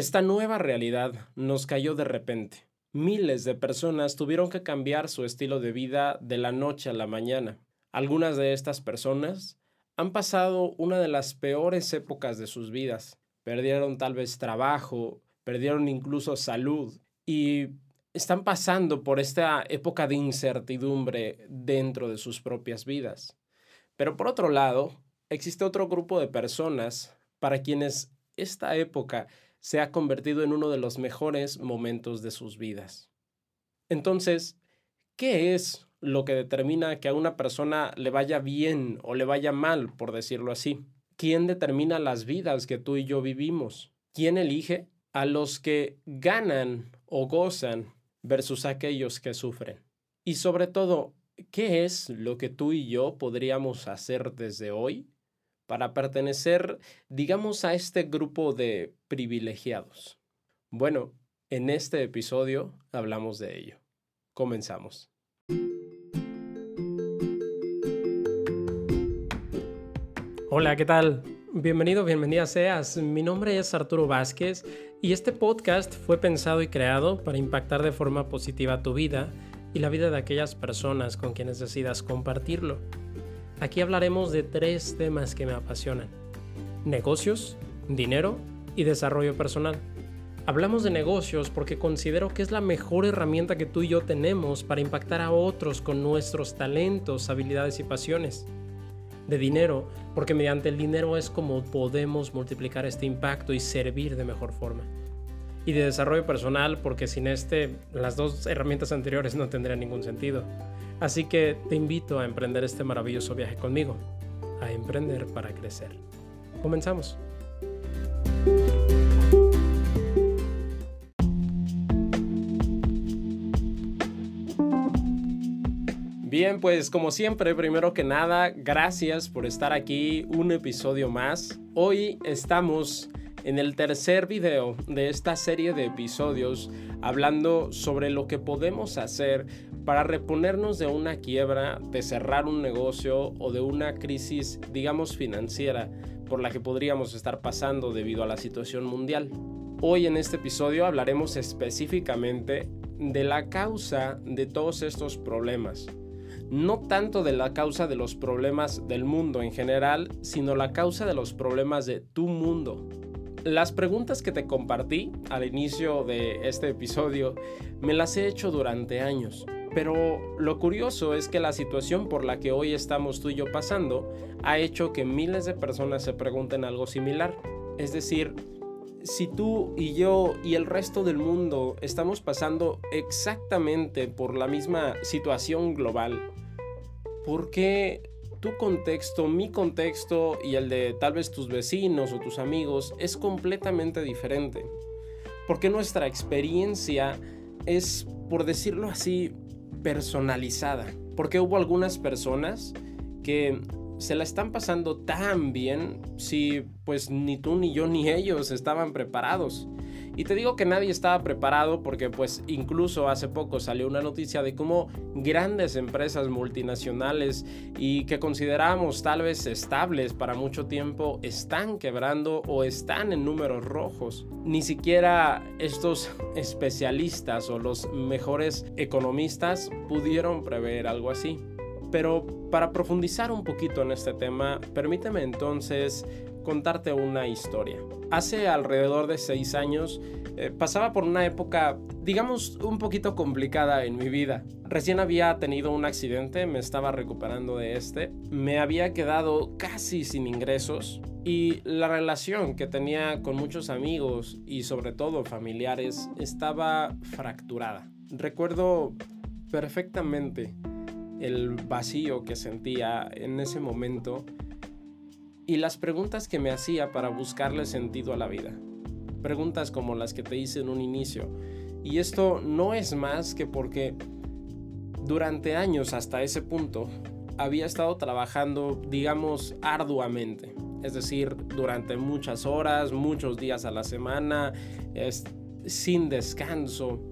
Esta nueva realidad nos cayó de repente. Miles de personas tuvieron que cambiar su estilo de vida de la noche a la mañana. Algunas de estas personas han pasado una de las peores épocas de sus vidas. Perdieron tal vez trabajo, perdieron incluso salud y están pasando por esta época de incertidumbre dentro de sus propias vidas. Pero por otro lado, existe otro grupo de personas para quienes esta época se ha convertido en uno de los mejores momentos de sus vidas. Entonces, ¿qué es lo que determina que a una persona le vaya bien o le vaya mal, por decirlo así? ¿Quién determina las vidas que tú y yo vivimos? ¿Quién elige a los que ganan o gozan versus aquellos que sufren? Y sobre todo, ¿qué es lo que tú y yo podríamos hacer desde hoy para pertenecer, digamos, a este grupo de privilegiados? Bueno, en este episodio hablamos de ello. Comenzamos. Hola, ¿qué tal? Bienvenido, bienvenida seas. Mi nombre es Arturo Vázquez y este podcast fue pensado y creado para impactar de forma positiva tu vida y la vida de aquellas personas con quienes decidas compartirlo. Aquí hablaremos de tres temas que me apasionan. Negocios, dinero y desarrollo personal. Hablamos de negocios porque considero que es la mejor herramienta que tú y yo tenemos para impactar a otros con nuestros talentos, habilidades y pasiones. De dinero, porque mediante el dinero es como podemos multiplicar este impacto y servir de mejor forma. Y de desarrollo personal, porque sin este, las dos herramientas anteriores no tendrían ningún sentido. Así que te invito a emprender este maravilloso viaje conmigo, a emprender para crecer. Comenzamos. Bien, pues como siempre, primero que nada, gracias por estar aquí un episodio más. Hoy estamos en el tercer video de esta serie de episodios hablando sobre lo que podemos hacer para reponernos de una quiebra, de cerrar un negocio o de una crisis, digamos, financiera por la que podríamos estar pasando debido a la situación mundial. Hoy en este episodio hablaremos específicamente de la causa de todos estos problemas. No tanto de la causa de los problemas del mundo en general, sino la causa de los problemas de tu mundo. Las preguntas que te compartí al inicio de este episodio me las he hecho durante años. Pero lo curioso es que la situación por la que hoy estamos tú y yo pasando ha hecho que miles de personas se pregunten algo similar. Es decir, si tú y yo y el resto del mundo estamos pasando exactamente por la misma situación global, ¿por qué tu contexto, mi contexto y el de tal vez tus vecinos o tus amigos es completamente diferente? ¿Por qué nuestra experiencia es, por decirlo así, personalizada. Porque hubo algunas personas que se la están pasando tan bien si pues ni tú ni yo ni ellos estaban preparados. Y te digo que nadie estaba preparado porque pues incluso hace poco salió una noticia de cómo grandes empresas multinacionales y que consideramos tal vez estables para mucho tiempo están quebrando o están en números rojos. Ni siquiera estos especialistas o los mejores economistas pudieron prever algo así. Pero para profundizar un poquito en este tema, permíteme entonces contarte una historia. Hace alrededor de seis años eh, pasaba por una época, digamos, un poquito complicada en mi vida. Recién había tenido un accidente, me estaba recuperando de este, me había quedado casi sin ingresos y la relación que tenía con muchos amigos y sobre todo familiares estaba fracturada. Recuerdo perfectamente el vacío que sentía en ese momento y las preguntas que me hacía para buscarle sentido a la vida. Preguntas como las que te hice en un inicio. Y esto no es más que porque durante años hasta ese punto había estado trabajando, digamos, arduamente. Es decir, durante muchas horas, muchos días a la semana, sin descanso.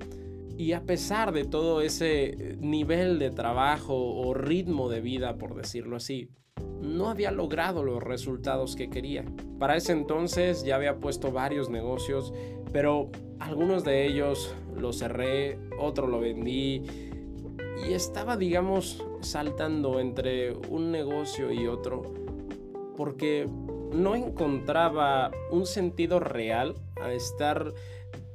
Y a pesar de todo ese nivel de trabajo o ritmo de vida, por decirlo así, no había logrado los resultados que quería. Para ese entonces ya había puesto varios negocios, pero algunos de ellos los cerré, otro lo vendí y estaba, digamos, saltando entre un negocio y otro porque no encontraba un sentido real a estar,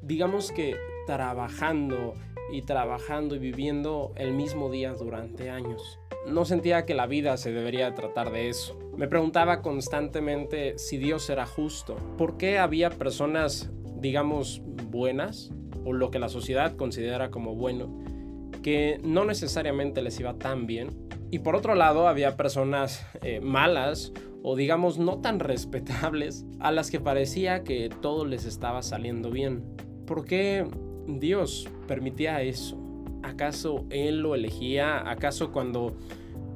digamos que, trabajando y trabajando y viviendo el mismo día durante años. No sentía que la vida se debería tratar de eso. Me preguntaba constantemente si Dios era justo. ¿Por qué había personas, digamos, buenas, o lo que la sociedad considera como bueno, que no necesariamente les iba tan bien? Y por otro lado, había personas eh, malas o digamos no tan respetables a las que parecía que todo les estaba saliendo bien. ¿Por qué Dios permitía eso? ¿Acaso Él lo elegía? ¿Acaso cuando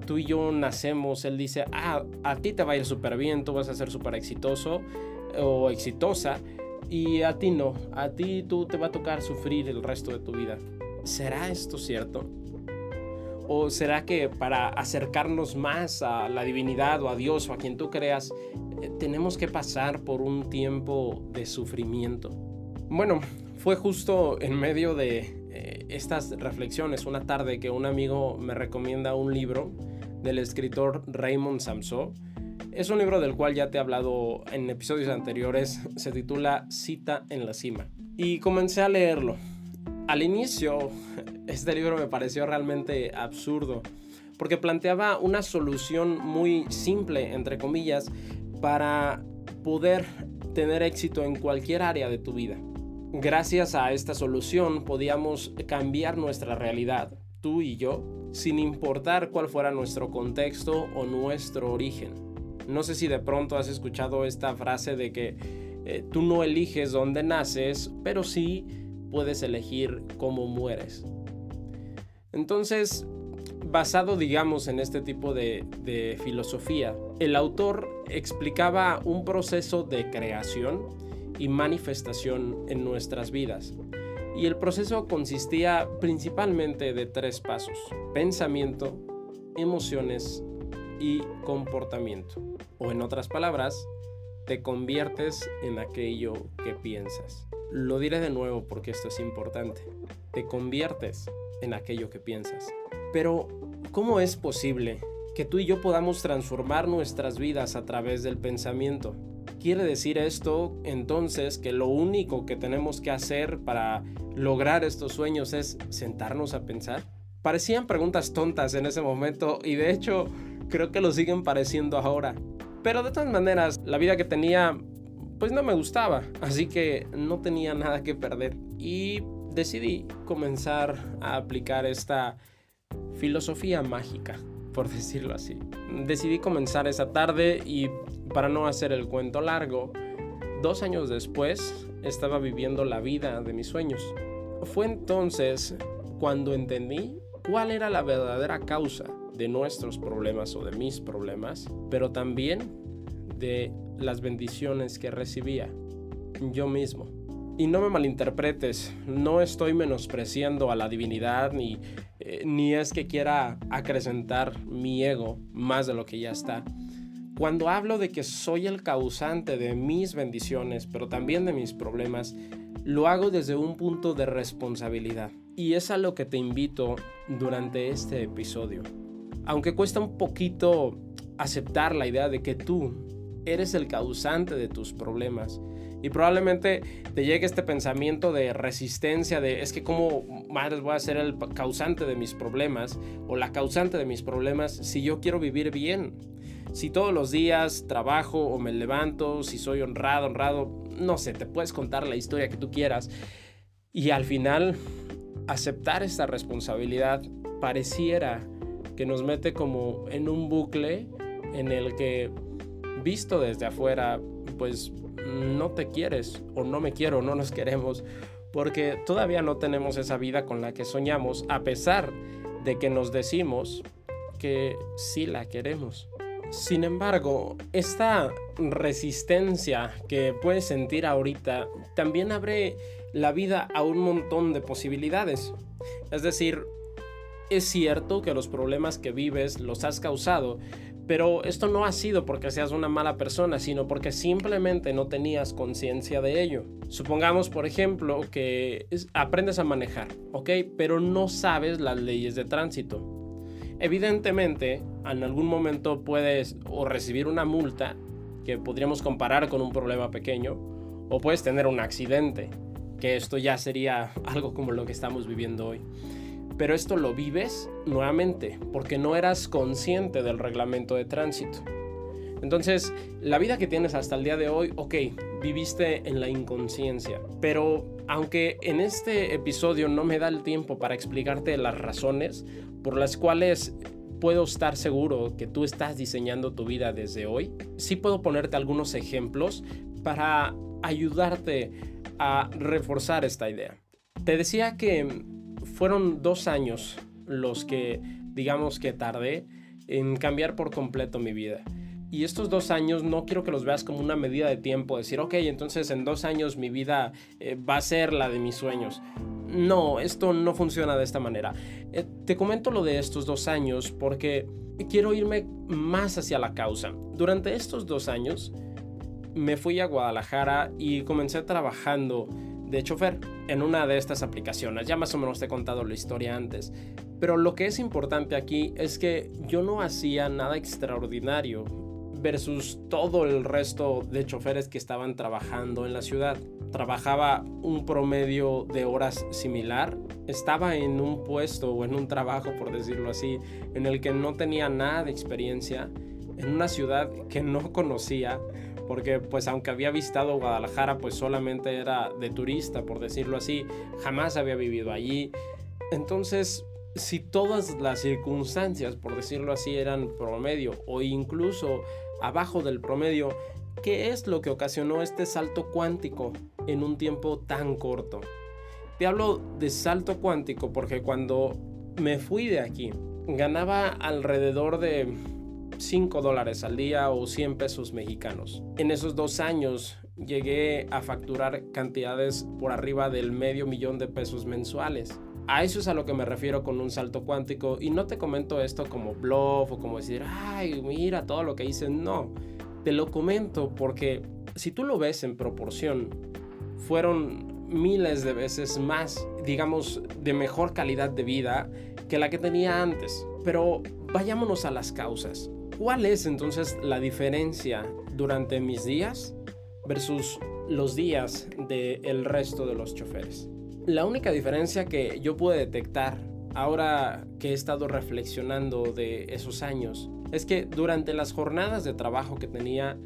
tú y yo nacemos, Él dice, ah, a ti te va a ir súper bien, tú vas a ser súper exitoso o exitosa, y a ti no, a ti tú te va a tocar sufrir el resto de tu vida? ¿Será esto cierto? ¿O será que para acercarnos más a la divinidad o a Dios o a quien tú creas, eh, tenemos que pasar por un tiempo de sufrimiento? Bueno, fue justo en medio de eh, estas reflexiones, una tarde que un amigo me recomienda un libro del escritor Raymond Samso. Es un libro del cual ya te he hablado en episodios anteriores, se titula Cita en la cima. Y comencé a leerlo. Al inicio, este libro me pareció realmente absurdo, porque planteaba una solución muy simple, entre comillas, para poder tener éxito en cualquier área de tu vida. Gracias a esta solución podíamos cambiar nuestra realidad, tú y yo, sin importar cuál fuera nuestro contexto o nuestro origen. No sé si de pronto has escuchado esta frase de que eh, tú no eliges dónde naces, pero sí puedes elegir cómo mueres. Entonces, basado, digamos, en este tipo de, de filosofía, el autor explicaba un proceso de creación y manifestación en nuestras vidas. Y el proceso consistía principalmente de tres pasos, pensamiento, emociones y comportamiento. O en otras palabras, te conviertes en aquello que piensas. Lo diré de nuevo porque esto es importante. Te conviertes en aquello que piensas. Pero, ¿cómo es posible que tú y yo podamos transformar nuestras vidas a través del pensamiento? ¿Quiere decir esto entonces que lo único que tenemos que hacer para lograr estos sueños es sentarnos a pensar? Parecían preguntas tontas en ese momento y de hecho creo que lo siguen pareciendo ahora. Pero de todas maneras, la vida que tenía pues no me gustaba, así que no tenía nada que perder y decidí comenzar a aplicar esta filosofía mágica por decirlo así. Decidí comenzar esa tarde y para no hacer el cuento largo, dos años después estaba viviendo la vida de mis sueños. Fue entonces cuando entendí cuál era la verdadera causa de nuestros problemas o de mis problemas, pero también de las bendiciones que recibía yo mismo. Y no me malinterpretes, no estoy menospreciando a la divinidad ni, eh, ni es que quiera acrecentar mi ego más de lo que ya está. Cuando hablo de que soy el causante de mis bendiciones, pero también de mis problemas, lo hago desde un punto de responsabilidad. Y es a lo que te invito durante este episodio. Aunque cuesta un poquito aceptar la idea de que tú eres el causante de tus problemas, y probablemente te llegue este pensamiento de resistencia, de es que como madres voy a ser el causante de mis problemas o la causante de mis problemas si yo quiero vivir bien. Si todos los días trabajo o me levanto, si soy honrado, honrado, no sé, te puedes contar la historia que tú quieras. Y al final, aceptar esta responsabilidad pareciera que nos mete como en un bucle en el que, visto desde afuera, pues no te quieres o no me quiero, no nos queremos, porque todavía no tenemos esa vida con la que soñamos, a pesar de que nos decimos que sí la queremos. Sin embargo, esta resistencia que puedes sentir ahorita también abre la vida a un montón de posibilidades. Es decir, es cierto que los problemas que vives los has causado, pero esto no ha sido porque seas una mala persona, sino porque simplemente no tenías conciencia de ello. Supongamos, por ejemplo, que aprendes a manejar, ¿ok? Pero no sabes las leyes de tránsito. Evidentemente, en algún momento puedes o recibir una multa, que podríamos comparar con un problema pequeño, o puedes tener un accidente, que esto ya sería algo como lo que estamos viviendo hoy pero esto lo vives nuevamente porque no eras consciente del reglamento de tránsito. Entonces, la vida que tienes hasta el día de hoy, ok, viviste en la inconsciencia, pero aunque en este episodio no me da el tiempo para explicarte las razones por las cuales puedo estar seguro que tú estás diseñando tu vida desde hoy, sí puedo ponerte algunos ejemplos para ayudarte a reforzar esta idea. Te decía que fueron dos años los que, digamos que tardé en cambiar por completo mi vida. Y estos dos años no quiero que los veas como una medida de tiempo, decir, ok, entonces en dos años mi vida eh, va a ser la de mis sueños. No, esto no funciona de esta manera. Eh, te comento lo de estos dos años porque quiero irme más hacia la causa. Durante estos dos años me fui a Guadalajara y comencé trabajando de chofer en una de estas aplicaciones. Ya más o menos te he contado la historia antes. Pero lo que es importante aquí es que yo no hacía nada extraordinario versus todo el resto de choferes que estaban trabajando en la ciudad. Trabajaba un promedio de horas similar. Estaba en un puesto o en un trabajo, por decirlo así, en el que no tenía nada de experiencia, en una ciudad que no conocía porque pues aunque había visitado Guadalajara, pues solamente era de turista, por decirlo así, jamás había vivido allí. Entonces, si todas las circunstancias, por decirlo así, eran promedio o incluso abajo del promedio, ¿qué es lo que ocasionó este salto cuántico en un tiempo tan corto? Te hablo de salto cuántico porque cuando me fui de aquí, ganaba alrededor de 5 dólares al día o 100 pesos mexicanos. En esos dos años llegué a facturar cantidades por arriba del medio millón de pesos mensuales. A eso es a lo que me refiero con un salto cuántico y no te comento esto como bluff o como decir, ay, mira todo lo que hice. No, te lo comento porque si tú lo ves en proporción, fueron miles de veces más, digamos, de mejor calidad de vida que la que tenía antes. Pero vayámonos a las causas. ¿Cuál es entonces la diferencia durante mis días versus los días del resto de los choferes? La única diferencia que yo pude detectar ahora que he estado reflexionando de esos años es que durante las jornadas de trabajo que tenía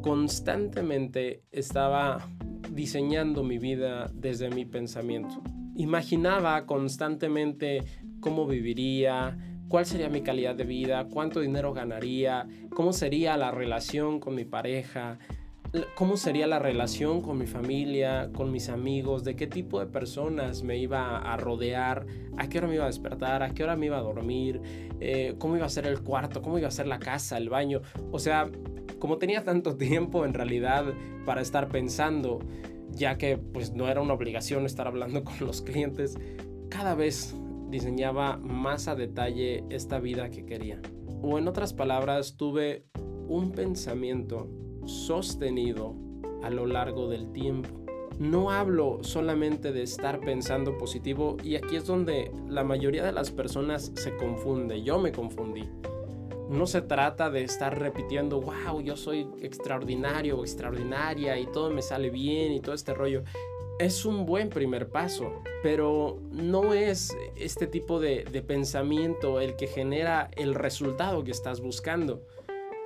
constantemente estaba diseñando mi vida desde mi pensamiento. Imaginaba constantemente cómo viviría, cuál sería mi calidad de vida, cuánto dinero ganaría, cómo sería la relación con mi pareja, cómo sería la relación con mi familia, con mis amigos, de qué tipo de personas me iba a rodear, a qué hora me iba a despertar, a qué hora me iba a dormir, eh, cómo iba a ser el cuarto, cómo iba a ser la casa, el baño. O sea, como tenía tanto tiempo en realidad para estar pensando, ya que pues no era una obligación estar hablando con los clientes, cada vez diseñaba más a detalle esta vida que quería. O en otras palabras, tuve un pensamiento sostenido a lo largo del tiempo. No hablo solamente de estar pensando positivo y aquí es donde la mayoría de las personas se confunde. Yo me confundí. No se trata de estar repitiendo, wow, yo soy extraordinario extraordinaria y todo me sale bien y todo este rollo es un buen primer paso, pero no es este tipo de, pensamiento el que genera el resultado que estás buscando.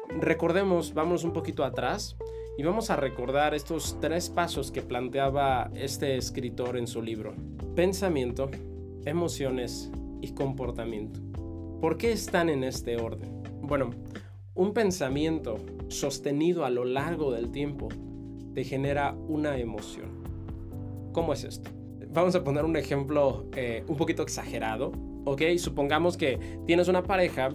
Recordemos, vamos un poquito atrás y vamos a recordar estos tres pasos que planteaba este escritor en su libro. Pensamiento, emociones y comportamiento. ¿Por qué están en este orden? Bueno, un pensamiento sostenido a lo largo del tiempo te genera una emoción. ¿Cómo es esto? Vamos a poner un ejemplo eh, un poquito exagerado, ¿ok? Supongamos que tienes una pareja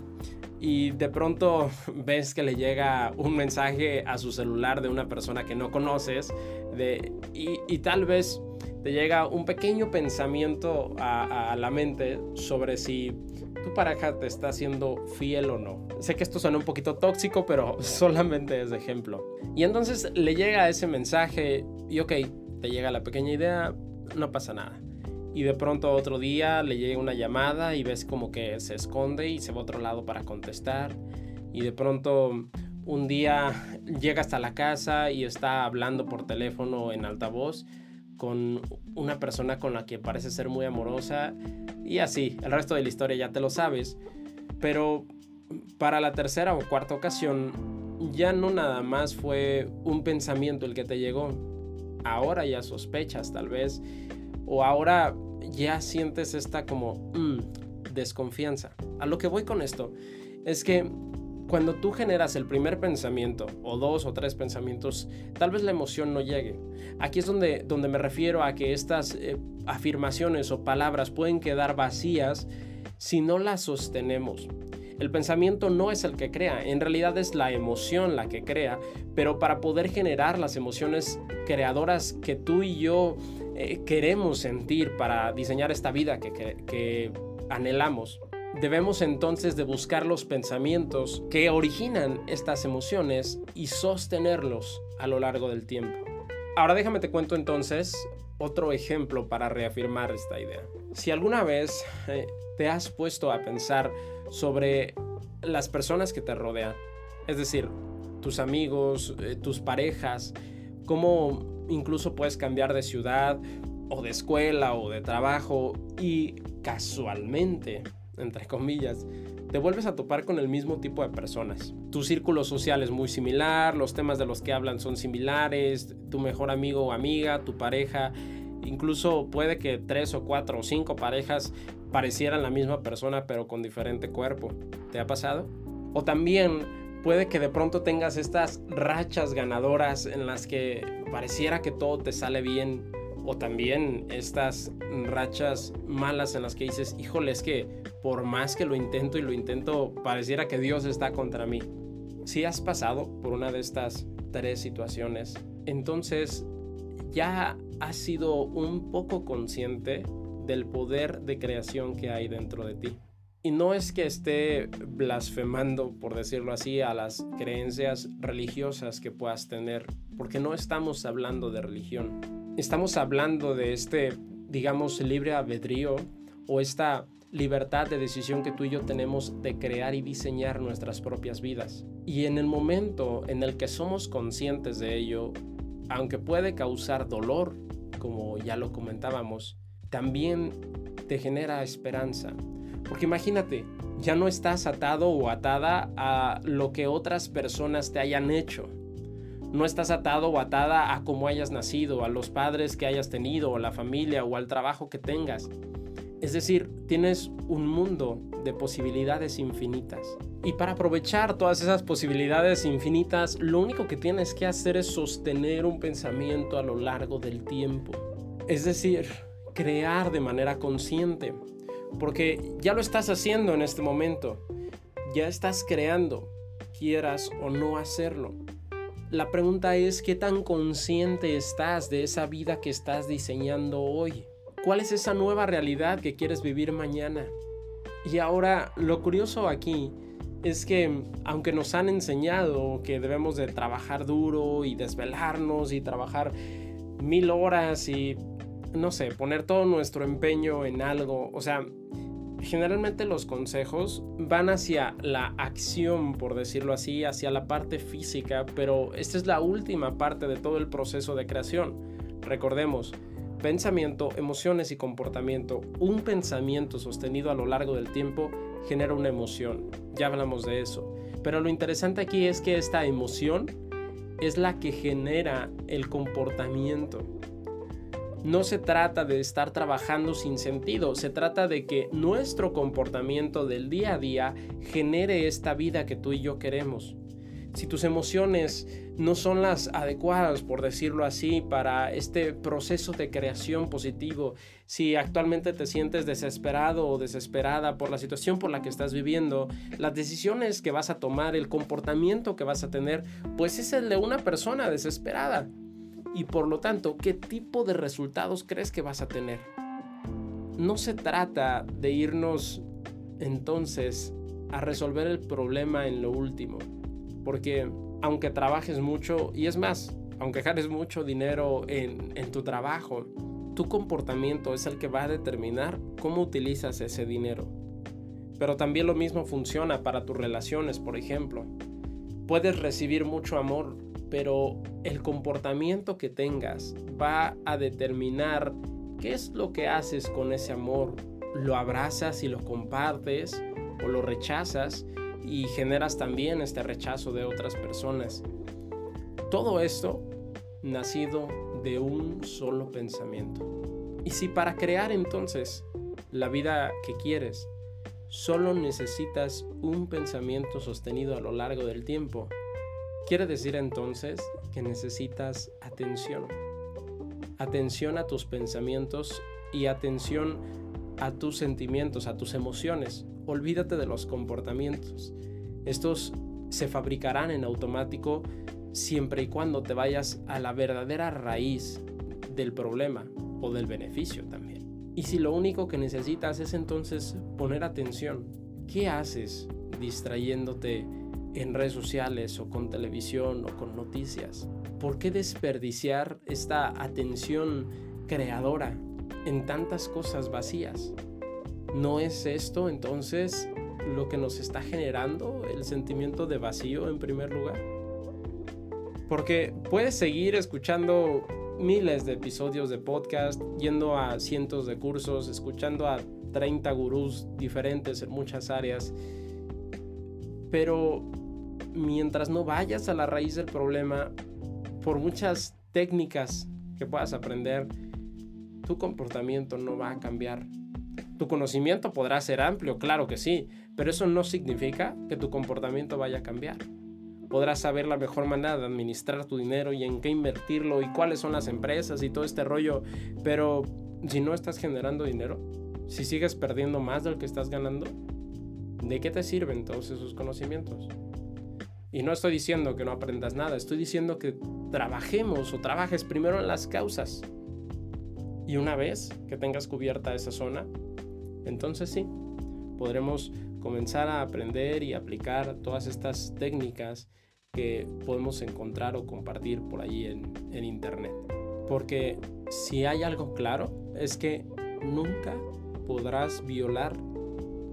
y de pronto ves que le llega un mensaje a su celular de una persona que no conoces de, y, tal vez te llega un pequeño pensamiento a, la mente sobre si tu pareja te está siendo fiel o no. Sé que esto suena un poquito tóxico, pero solamente es ejemplo. Y entonces le llega ese mensaje y ok, te llega la pequeña idea, no pasa nada. Y de pronto otro día le llega una llamada y ves como que se esconde y se va a otro lado para contestar. Y de pronto un día llega hasta la casa y está hablando por teléfono en altavoz con una persona con la que parece ser muy amorosa y así, el resto de la historia ya te lo sabes. Pero para la tercera o cuarta ocasión ya no nada más fue un pensamiento el que te llegó. Ahora ya sospechas tal vez o ahora ya sientes esta como mm, desconfianza. A lo que voy con esto es que cuando tú generas el primer pensamiento o dos o tres pensamientos, tal vez la emoción no llegue. Aquí es donde, donde me refiero a que estas eh, afirmaciones o palabras pueden quedar vacías si no las sostenemos. El pensamiento no es el que crea, en realidad es la emoción la que crea, pero para poder generar las emociones creadoras que tú y yo eh, queremos sentir para diseñar esta vida que, anhelamos, Debemos entonces de buscar los pensamientos que originan estas emociones y sostenerlos a lo largo del tiempo. Ahora déjame te cuento entonces otro ejemplo para reafirmar esta idea. Si alguna vez eh, te has puesto a pensar sobre las personas que te rodean, es decir, tus amigos, eh, tus parejas, cómo incluso puedes cambiar de ciudad o de escuela o de trabajo y casualmente entre comillas, te vuelves a topar con el mismo tipo de personas. Tu círculo social es muy similar, los temas de los que hablan son similares, tu mejor amigo o amiga, tu pareja, incluso puede que tres o cuatro o cinco parejas parecieran la misma persona pero con diferente cuerpo. ¿Te ha pasado? O también puede que de pronto tengas estas rachas ganadoras en las que pareciera que todo te sale bien o también estas rachas malas en las que dices, híjole, es que por más que lo intento y lo intento, pareciera que Dios está contra mí. Si has pasado por una de estas tres situaciones, entonces ya has sido un poco consciente del poder de creación que hay dentro de ti. Y no es que esté blasfemando, por decirlo así, a las creencias religiosas que puedas tener, porque no estamos hablando de religión estamos hablando de este, digamos, libre albedrío o esta libertad de decisión que tú y yo tenemos de crear y diseñar nuestras propias vidas. Y en el momento en el que somos conscientes de ello, aunque puede causar dolor, como ya lo comentábamos, también te genera esperanza. Porque imagínate, ya no estás atado o atada a lo que otras personas te hayan hecho no estás atado o atada a cómo hayas nacido, a los padres que hayas tenido, a la familia o al trabajo que tengas. Es decir, tienes un mundo de posibilidades infinitas. Y para aprovechar todas esas posibilidades infinitas, lo único que tienes que hacer es sostener un pensamiento a lo largo del tiempo. Es decir, crear de manera consciente. Porque ya lo estás haciendo en este momento. Ya estás creando, quieras o no hacerlo. La pregunta es qué tan consciente estás de esa vida que estás diseñando hoy. ¿Cuál es esa nueva realidad que quieres vivir mañana? Y ahora, lo curioso aquí es que aunque nos han enseñado que debemos de trabajar duro y desvelarnos y trabajar mil horas y, no sé, poner todo nuestro empeño en algo, o sea, generalmente los consejos van hacia la acción, por decirlo así, hacia la parte física, pero esta es la última parte de todo el proceso de creación. Recordemos, pensamiento, emociones y comportamiento. Un pensamiento sostenido a lo largo del tiempo genera una emoción. Ya hablamos de eso. Pero lo interesante aquí es que esta emoción es la que genera el comportamiento no se trata de estar trabajando sin sentido, se trata de que nuestro comportamiento del día a día genere esta vida que tú y yo queremos. si tus emociones no son las adecuadas, por decirlo así, para este proceso de creación positivo, si actualmente te sientes desesperado o desesperada por la situación por la que estás viviendo, las decisiones que vas a tomar, el comportamiento que vas a tener, pues es el de una persona desesperada. Y por lo tanto, ¿qué tipo de resultados crees que vas a tener? No se trata de irnos entonces a resolver el problema en lo último porque aunque trabajes mucho, y es más, aunque ganes mucho dinero en, tu trabajo, tu comportamiento es el que va a determinar cómo utilizas ese dinero. Pero también lo mismo funciona para tus relaciones, por ejemplo. Puedes recibir mucho amor, pero el comportamiento que tengas va a determinar qué es lo que haces con ese amor. ¿Lo abrazas y lo compartes o lo rechazas? y generas también este rechazo de otras personas. Todo esto nacido de un solo pensamiento. Y si para crear entonces la vida que quieres, solo necesitas un pensamiento sostenido a lo largo del tiempo, quiere decir entonces que necesitas atención. Atención a tus pensamientos y atención a tus sentimientos, a tus emociones. Olvídate de los comportamientos. Estos se fabricarán en automático siempre y cuando te vayas a la verdadera raíz del problema o del beneficio también. Y si lo único que necesitas es entonces poner atención, ¿qué haces distrayéndote en redes sociales o con televisión o con noticias? ¿Por qué desperdiciar esta atención creadora en tantas cosas vacías. ¿No es esto entonces lo que nos está generando el sentimiento de vacío en primer lugar? Porque puedes seguir escuchando miles de episodios de podcast, yendo a cientos de cursos, escuchando a 30 gurús diferentes en muchas áreas, pero mientras no vayas a la raíz del problema, por muchas técnicas que puedas aprender, tu comportamiento no va a cambiar. Tu conocimiento podrá ser amplio, claro que sí, pero eso no significa que tu comportamiento vaya a cambiar. Podrás saber la mejor manera de administrar tu dinero y en qué invertirlo y cuáles son las empresas y todo este rollo, pero si no estás generando dinero, si sigues perdiendo más del que estás ganando, ¿de qué te sirven todos esos conocimientos? Y no estoy diciendo que no aprendas nada, estoy diciendo que trabajemos o trabajes primero en las causas y una vez que tengas cubierta esa zona, entonces sí, podremos comenzar a aprender y aplicar todas estas técnicas que podemos encontrar o compartir por allí en, en Internet. Porque si hay algo claro es que nunca podrás violar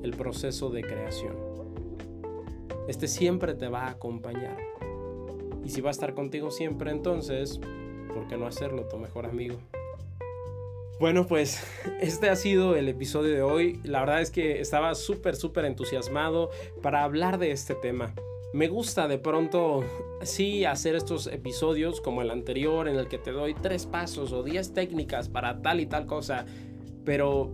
el proceso de creación. Este siempre te va a acompañar. Y si va a estar contigo siempre, entonces, ¿por qué no hacerlo tu mejor amigo? Bueno, pues este ha sido el episodio de hoy. La verdad es que estaba súper, súper entusiasmado para hablar de este tema. Me gusta de pronto, sí, hacer estos episodios como el anterior en el que te doy tres pasos o diez técnicas para tal y tal cosa, pero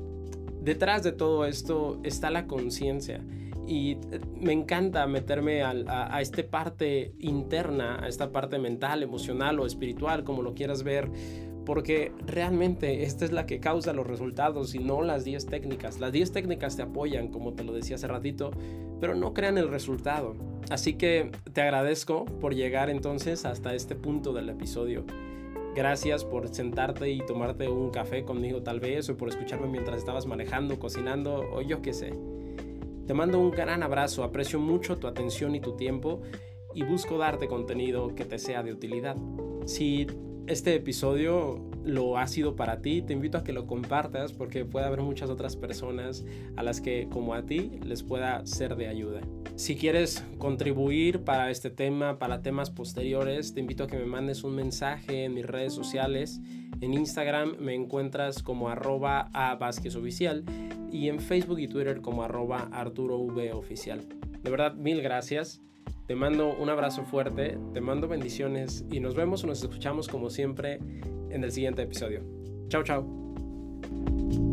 detrás de todo esto está la conciencia y me encanta meterme a, a, esta parte interna, a esta parte mental, emocional o espiritual, como lo quieras ver, porque realmente esta es la que causa los resultados y no las 10 técnicas. Las 10 técnicas te apoyan, como te lo decía hace ratito, pero no crean el resultado. Así que te agradezco por llegar entonces hasta este punto del episodio. Gracias por sentarte y tomarte un café conmigo tal vez, o por escucharme mientras estabas manejando, cocinando, o yo qué sé. Te mando un gran abrazo, aprecio mucho tu atención y tu tiempo y busco darte contenido que te sea de utilidad. Si este episodio lo ha sido para ti, te invito a que lo compartas porque puede haber muchas otras personas a las que como a ti les pueda ser de ayuda. Si quieres contribuir para este tema, para temas posteriores, te invito a que me mandes un mensaje en mis redes sociales. En Instagram me encuentras como arroba a Vázquez Oficial y en Facebook y Twitter como arroba Arturo V Oficial. De verdad, mil gracias. Te mando un abrazo fuerte, te mando bendiciones y nos vemos o nos escuchamos como siempre en el siguiente episodio. Chao, chao.